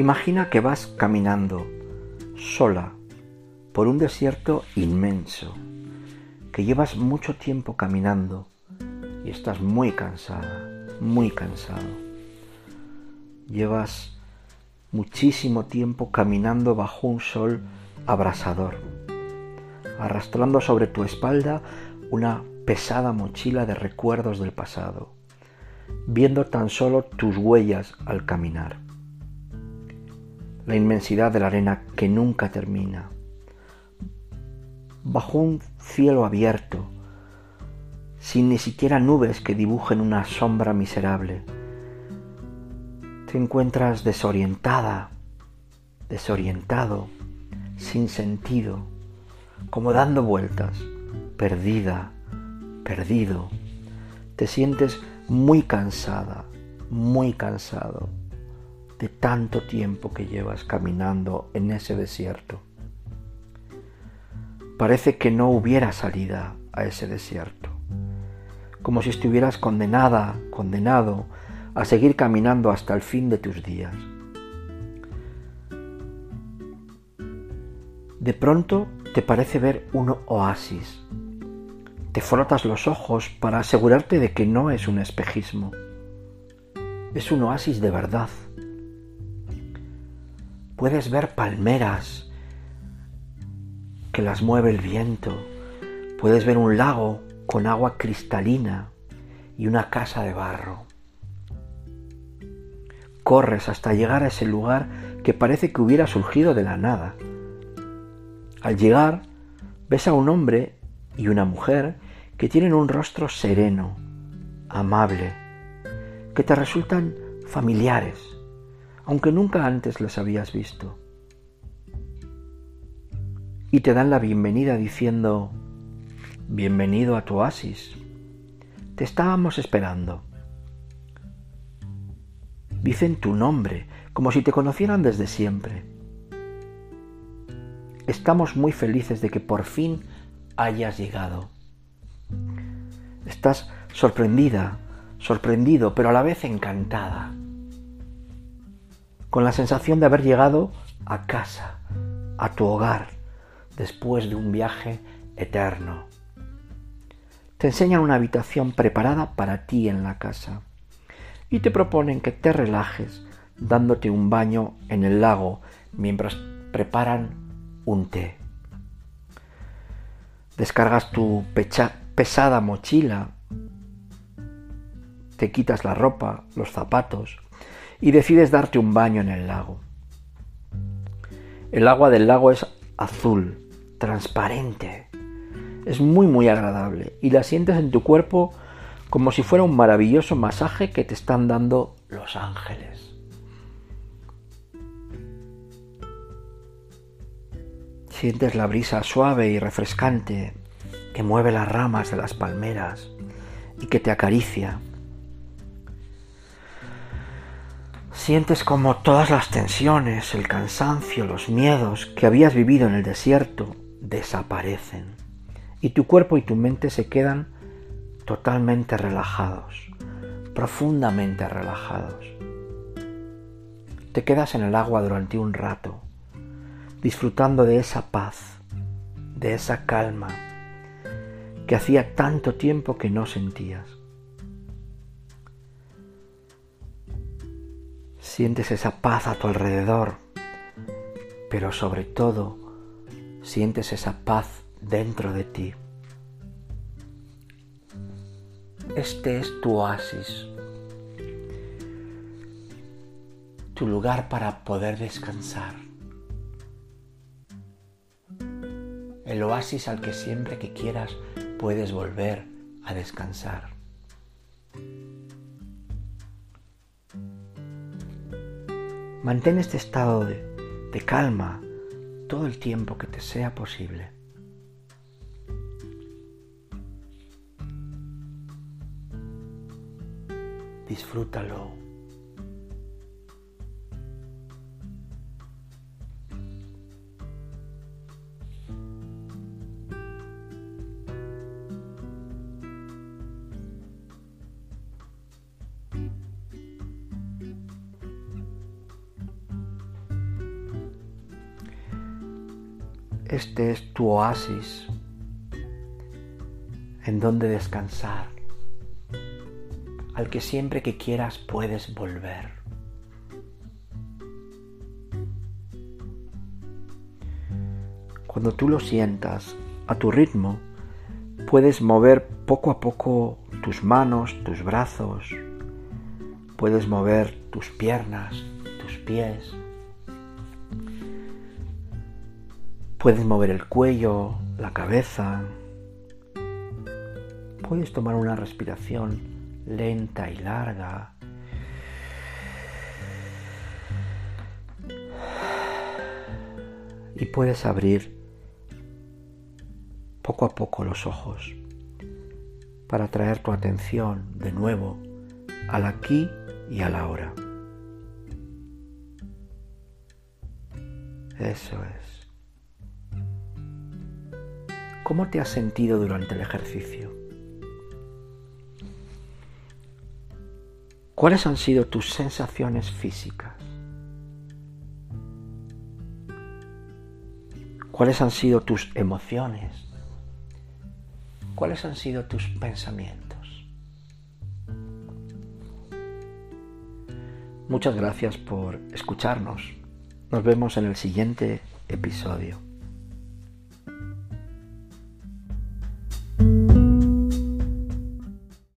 Imagina que vas caminando sola por un desierto inmenso, que llevas mucho tiempo caminando y estás muy cansada, muy cansado. Llevas muchísimo tiempo caminando bajo un sol abrasador, arrastrando sobre tu espalda una pesada mochila de recuerdos del pasado, viendo tan solo tus huellas al caminar. La inmensidad de la arena que nunca termina. Bajo un cielo abierto, sin ni siquiera nubes que dibujen una sombra miserable. Te encuentras desorientada, desorientado, sin sentido, como dando vueltas, perdida, perdido. Te sientes muy cansada, muy cansado de tanto tiempo que llevas caminando en ese desierto. Parece que no hubiera salida a ese desierto como si estuvieras condenada, condenado a seguir caminando hasta el fin de tus días. De pronto te parece ver un oasis. Te frotas los ojos para asegurarte de que no es un espejismo. Es un oasis de verdad. Puedes ver palmeras que las mueve el viento. Puedes ver un lago con agua cristalina y una casa de barro. Corres hasta llegar a ese lugar que parece que hubiera surgido de la nada. Al llegar, ves a un hombre y una mujer que tienen un rostro sereno, amable, que te resultan familiares, aunque nunca antes les habías visto. Y te dan la bienvenida diciendo, Bienvenido a tu oasis. Te estábamos esperando. Dicen tu nombre, como si te conocieran desde siempre. Estamos muy felices de que por fin hayas llegado. Estás sorprendida, sorprendido, pero a la vez encantada. Con la sensación de haber llegado a casa, a tu hogar, después de un viaje eterno. Te enseñan una habitación preparada para ti en la casa y te proponen que te relajes dándote un baño en el lago mientras preparan un té. Descargas tu pesada mochila, te quitas la ropa, los zapatos y decides darte un baño en el lago. El agua del lago es azul, transparente, es muy muy agradable y la sientes en tu cuerpo como si fuera un maravilloso masaje que te están dando los ángeles. Sientes la brisa suave y refrescante que mueve las ramas de las palmeras y que te acaricia. Sientes como todas las tensiones, el cansancio, los miedos que habías vivido en el desierto desaparecen y tu cuerpo y tu mente se quedan totalmente relajados, profundamente relajados. Te quedas en el agua durante un rato, disfrutando de esa paz, de esa calma que hacía tanto tiempo que no sentías. Sientes esa paz a tu alrededor, pero sobre todo sientes esa paz dentro de ti. Este es tu oasis, tu lugar para poder descansar. El oasis al que siempre que quieras puedes volver a descansar. Mantén este estado de, calma todo el tiempo que te sea posible. disfrútalo. Este es tu oasis en donde descansar, al que siempre que quieras puedes volver. Cuando tú lo sientas a tu ritmo, puedes mover poco a poco tus manos, tus brazos, puedes mover tus piernas, tus pies, puedes mover el cuello, la cabeza, puedes tomar una respiración lenta y larga. Y puedes abrir poco a poco los ojos para traer tu atención de nuevo al aquí y a la hora. Eso es. ¿Cómo te has sentido durante el ejercicio? ¿Cuáles han sido tus sensaciones físicas? ¿Cuáles han sido tus emociones? ¿Cuáles han sido tus pensamientos? Muchas gracias por escucharnos. Nos vemos en el siguiente episodio.